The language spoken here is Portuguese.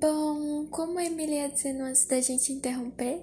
Bom, como a Emily ia dizendo antes da gente interromper,